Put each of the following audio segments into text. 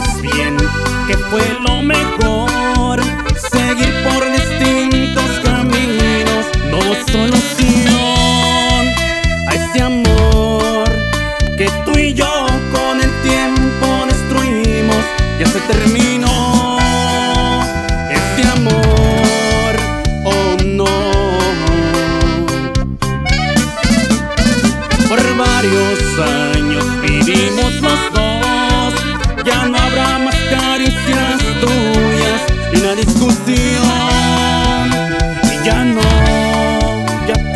sabes bien que fue lo mejor seguir por distintos caminos, no solución a ese amor que tú y yo con el tiempo destruimos, ya se terminó este amor, oh no. Por varios años vivimos los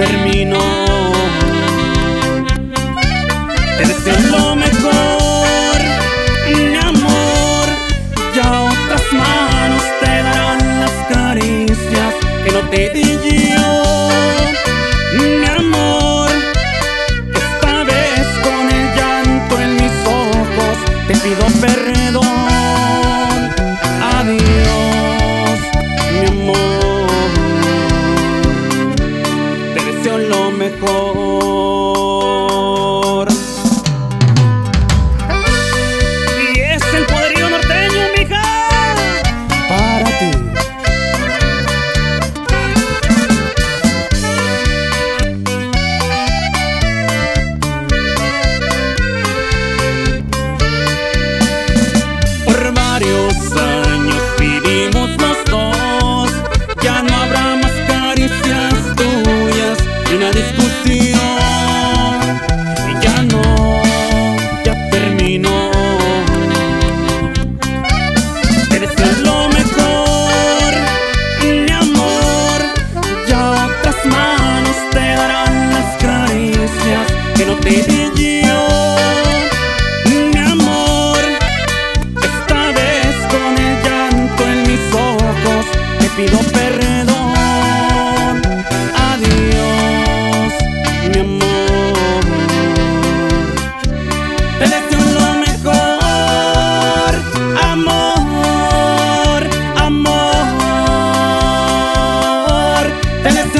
termino. Te deseo lo mejor, mi amor. Ya otras manos te darán las caricias que no te di. Y es el poderío norteño, mija. Para ti. Por Mario San pido perdón. Adiós, mi amor. Te deseo lo mejor, amor, amor. Te deseo